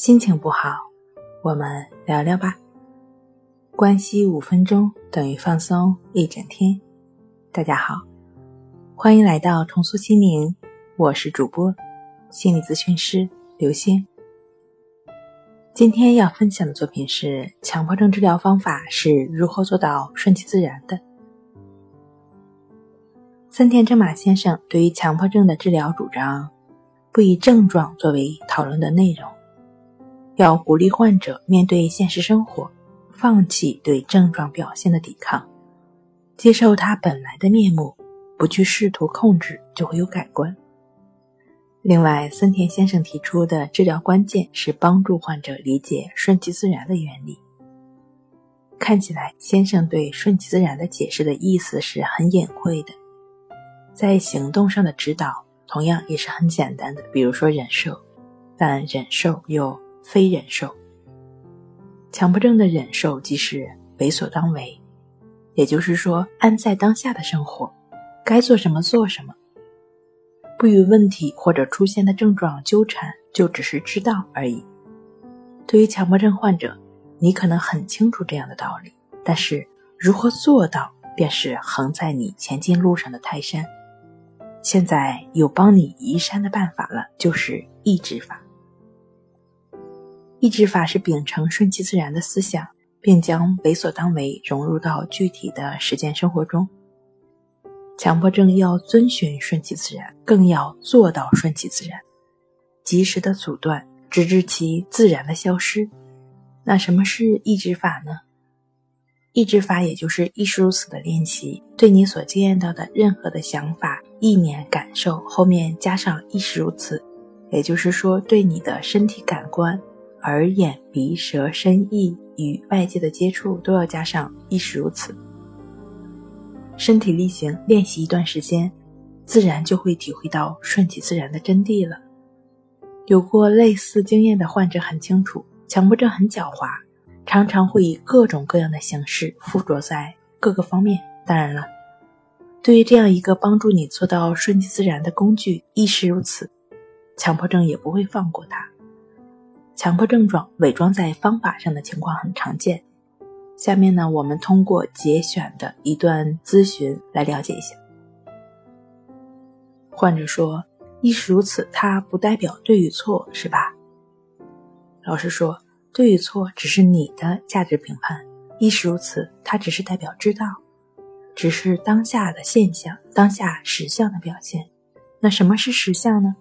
心情不好，我们聊聊吧。关系五分钟等于放松一整天。大家好，欢迎来到重塑心灵，我是主播心理咨询师刘星。今天要分享的作品是强迫症治疗方法是如何做到顺其自然的。森田正马先生对于强迫症的治疗主张，不以症状作为讨论的内容。要鼓励患者面对现实生活，放弃对症状表现的抵抗，接受他本来的面目，不去试图控制，就会有改观。另外，森田先生提出的治疗关键是帮助患者理解顺其自然的原理。看起来，先生对顺其自然的解释的意思是很隐晦的，在行动上的指导同样也是很简单的，比如说忍受，但忍受又。非忍受，强迫症的忍受即是为所当为，也就是说，安在当下的生活，该做什么做什么，不与问题或者出现的症状纠缠，就只是知道而已。对于强迫症患者，你可能很清楚这样的道理，但是如何做到，便是横在你前进路上的泰山。现在有帮你移山的办法了，就是抑制法。抑制法是秉承顺其自然的思想，并将为所当为融入到具体的实践生活中。强迫症要遵循顺其自然，更要做到顺其自然，及时的阻断，直至其自然的消失。那什么是抑制法呢？抑制法也就是亦是如此的练习，对你所经验到的任何的想法、意念、感受后面加上亦是如此，也就是说，对你的身体感官。耳、眼、鼻、舌、身、意与外界的接触都要加上亦是如此。身体力行练习一段时间，自然就会体会到顺其自然的真谛了。有过类似经验的患者很清楚，强迫症很狡猾，常常会以各种各样的形式附着在各个方面。当然了，对于这样一个帮助你做到顺其自然的工具亦是如此，强迫症也不会放过它。强迫症状伪装在方法上的情况很常见。下面呢，我们通过节选的一段咨询来了解一下。患者说：“亦是如此，它不代表对与错，是吧？”老师说：“对与错只是你的价值评判，亦是如此，它只是代表知道，只是当下的现象，当下实相的表现。那什么是实相呢？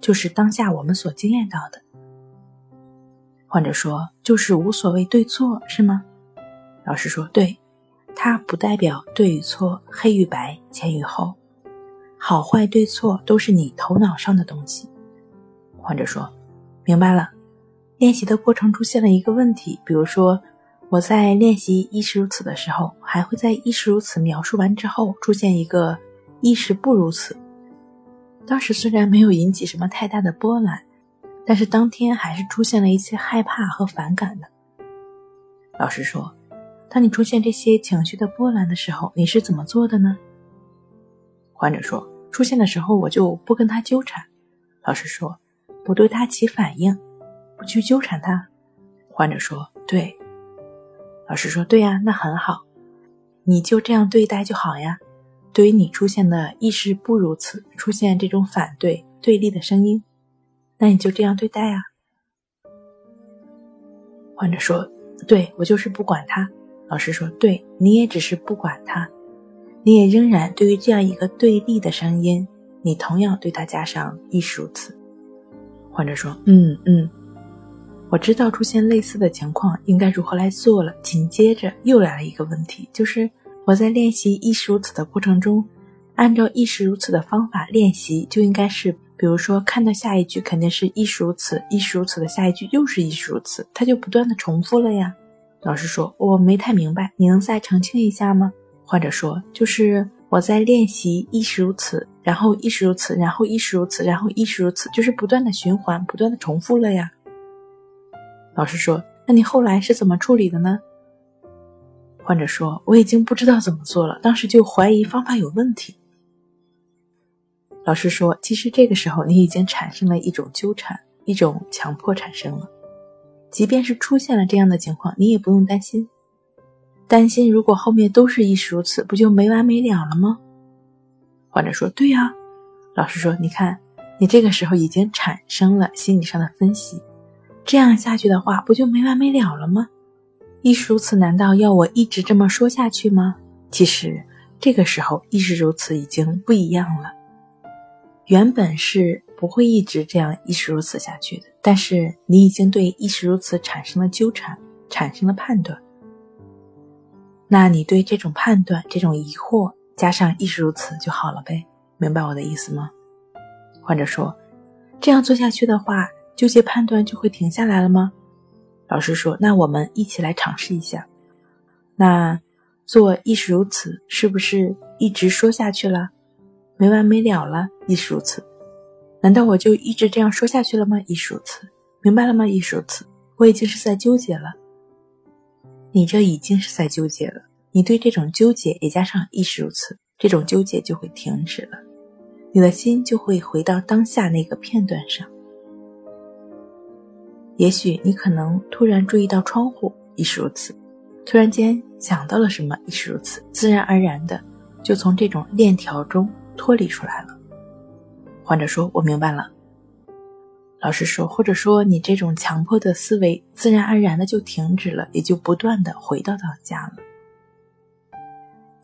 就是当下我们所经验到的。”患者说：“就是无所谓对错，是吗？”老师说：“对，它不代表对与错、黑与白、前与后，好坏对错都是你头脑上的东西。”患者说：“明白了。”练习的过程出现了一个问题，比如说我在练习“亦是如此”的时候，还会在“亦是如此”描述完之后出现一个“亦是不如此”。当时虽然没有引起什么太大的波澜。但是当天还是出现了一些害怕和反感的。老师说：“当你出现这些情绪的波澜的时候，你是怎么做的呢？”患者说：“出现的时候我就不跟他纠缠。”老师说：“不对他起反应，不去纠缠他。”患者说：“对。”老师说：“对呀，那很好，你就这样对待就好呀。对于你出现的意识不如此，出现这种反对对立的声音。”那你就这样对待啊？患者说：“对我就是不管他。”老师说：“对你也只是不管他，你也仍然对于这样一个对立的声音，你同样对他加上亦是如此。”患者说：“嗯嗯，我知道出现类似的情况应该如何来做了。”紧接着又来了一个问题，就是我在练习亦是如此的过程中，按照亦是如此的方法练习，就应该是。比如说，看到下一句肯定是亦是如此，亦是如此的下一句又是亦是如此，它就不断的重复了呀。老师说我没太明白，你能再澄清一下吗？患者说就是我在练习亦是如此，然后亦是如此，然后亦是如此，然后亦是如此，就是不断的循环，不断的重复了呀。老师说那你后来是怎么处理的呢？患者说我已经不知道怎么做了，当时就怀疑方法有问题。老师说：“其实这个时候，你已经产生了一种纠缠，一种强迫产生了。即便是出现了这样的情况，你也不用担心。担心如果后面都是亦是如此，不就没完没了了吗？患者说：“对呀。”老师说：“你看，你这个时候已经产生了心理上的分析，这样下去的话，不就没完没了了吗？亦是如此，难道要我一直这么说下去吗？其实这个时候亦是如此已经不一样了。原本是不会一直这样亦是如此下去的，但是你已经对亦是如此产生了纠缠，产生了判断。那你对这种判断、这种疑惑加上亦是如此就好了呗。”明白我的意思吗？患者说：“这样做下去的话，纠结判断就会停下来了吗？”老师说：“那我们一起来尝试一下。那做亦是如此，是不是一直说下去了，没完没了了？亦是如此，难道我就一直这样说下去了吗？亦是如此，明白了吗？亦是如此，我已经是在纠结了。你这已经是在纠结了，你对这种纠结也加上亦是如此，这种纠结就会停止了。”你的心就会回到当下那个片段上。也许你可能突然注意到窗户，亦是如此；突然间想到了什么，亦是如此。自然而然的就从这种链条中脱离出来了。患者说：“我明白了。”老师说：“或者说你这种强迫的思维，自然而然的就停止了，也就不断的回到当下了。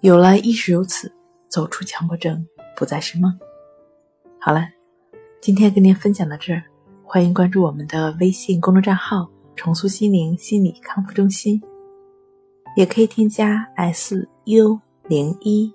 有了意识如此，走出强迫症不再是梦。”好了，今天跟您分享到这儿，欢迎关注我们的微信公众账号“重塑心灵心理康复中心”，也可以添加 s u 零一